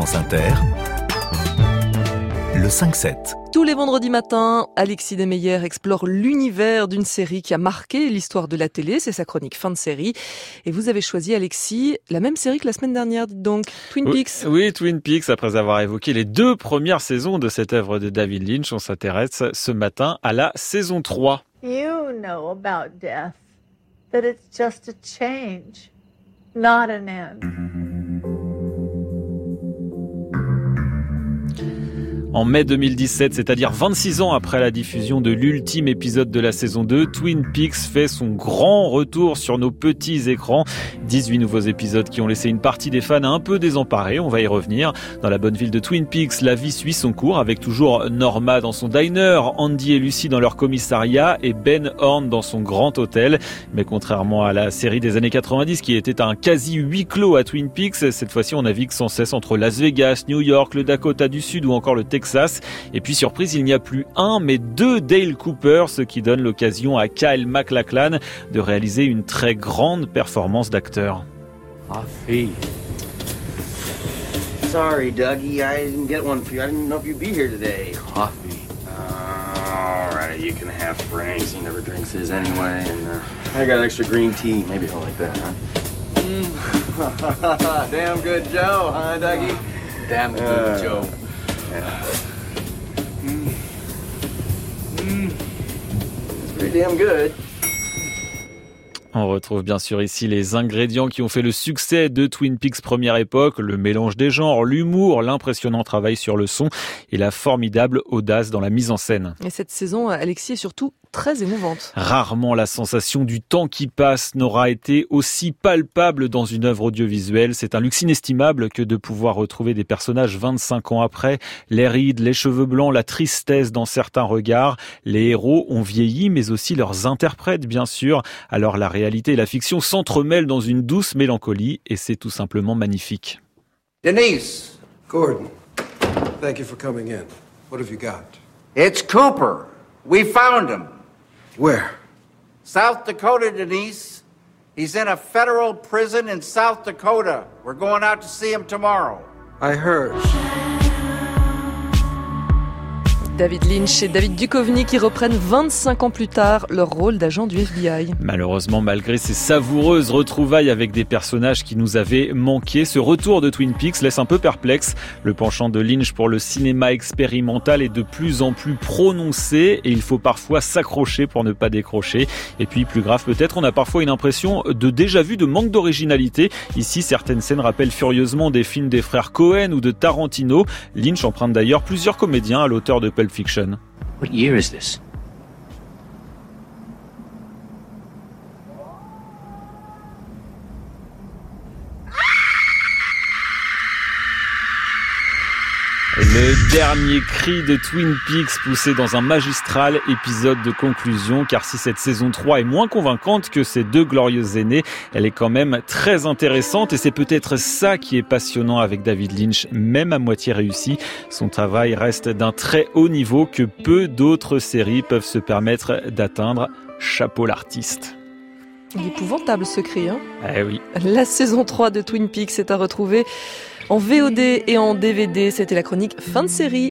France Inter, le 5-7. Tous les vendredis matins, Alexis Desmeyer explore l'univers d'une série qui a marqué l'histoire de la télé. C'est sa chronique fin de série. Et vous avez choisi, Alexis, la même série que la semaine dernière, dites donc. Twin Peaks. Oui, Twin Peaks. Après avoir évoqué les deux premières saisons de cette œuvre de David Lynch, on s'intéresse ce matin à la saison 3. You know about death, that it's just a change, not an end. En mai 2017, c'est-à-dire 26 ans après la diffusion de l'ultime épisode de la saison 2, Twin Peaks fait son grand retour sur nos petits écrans. 18 nouveaux épisodes qui ont laissé une partie des fans un peu désemparés, on va y revenir. Dans la bonne ville de Twin Peaks, la vie suit son cours avec toujours Norma dans son diner, Andy et Lucy dans leur commissariat et Ben Horn dans son grand hôtel. Mais contrairement à la série des années 90 qui était un quasi huis clos à Twin Peaks, cette fois-ci on navigue sans cesse entre Las Vegas, New York, le Dakota du Sud ou encore le Texas et puis surprise, il n'y a plus un mais deux Dale Cooper, ce qui donne l'occasion à Kyle MacLachlan de réaliser une très grande performance d'acteur. Coffee. Sorry, Dougie, I didn't get one for you. I didn't know if you'd be here today. Coffee. Uh, all right, you can have Frank's. He never drinks his anyway, and uh, I got extra green tea. Maybe he'll like that, huh? Mm. Damn good Joe, huh, Dougie? Damn good uh, Joe. On retrouve bien sûr ici les ingrédients qui ont fait le succès de Twin Peaks première époque, le mélange des genres, l'humour, l'impressionnant travail sur le son et la formidable audace dans la mise en scène. Et cette saison, Alexis, est surtout très émouvante. Rarement la sensation du temps qui passe n'aura été aussi palpable dans une œuvre audiovisuelle. C'est un luxe inestimable que de pouvoir retrouver des personnages 25 ans après, les rides, les cheveux blancs, la tristesse dans certains regards. Les héros ont vieilli, mais aussi leurs interprètes, bien sûr. Alors la réalité et la fiction s'entremêlent dans une douce mélancolie et c'est tout simplement magnifique. Denise! Gordon, thank you for coming in. What have you got? It's Cooper. We found him. Where? South Dakota, Denise. He's in a federal prison in South Dakota. We're going out to see him tomorrow. I heard. David Lynch et David Duchovny qui reprennent 25 ans plus tard leur rôle d'agent du FBI. Malheureusement, malgré ces savoureuses retrouvailles avec des personnages qui nous avaient manqué, ce retour de Twin Peaks laisse un peu perplexe. Le penchant de Lynch pour le cinéma expérimental est de plus en plus prononcé et il faut parfois s'accrocher pour ne pas décrocher. Et puis, plus grave peut-être, on a parfois une impression de déjà vu, de manque d'originalité. Ici, certaines scènes rappellent furieusement des films des frères Cohen ou de Tarantino. Lynch emprunte d'ailleurs plusieurs comédiens à l'auteur de Pulp Fiction. What year is this? Le dernier cri de Twin Peaks poussé dans un magistral épisode de conclusion, car si cette saison 3 est moins convaincante que ces deux glorieuses aînées, elle est quand même très intéressante et c'est peut-être ça qui est passionnant avec David Lynch, même à moitié réussi. Son travail reste d'un très haut niveau que peu d'autres séries peuvent se permettre d'atteindre. Chapeau l'artiste. Il est épouvantable ce cri, hein Eh oui. La saison 3 de Twin Peaks est à retrouver en VOD et en DVD. C'était la chronique fin de série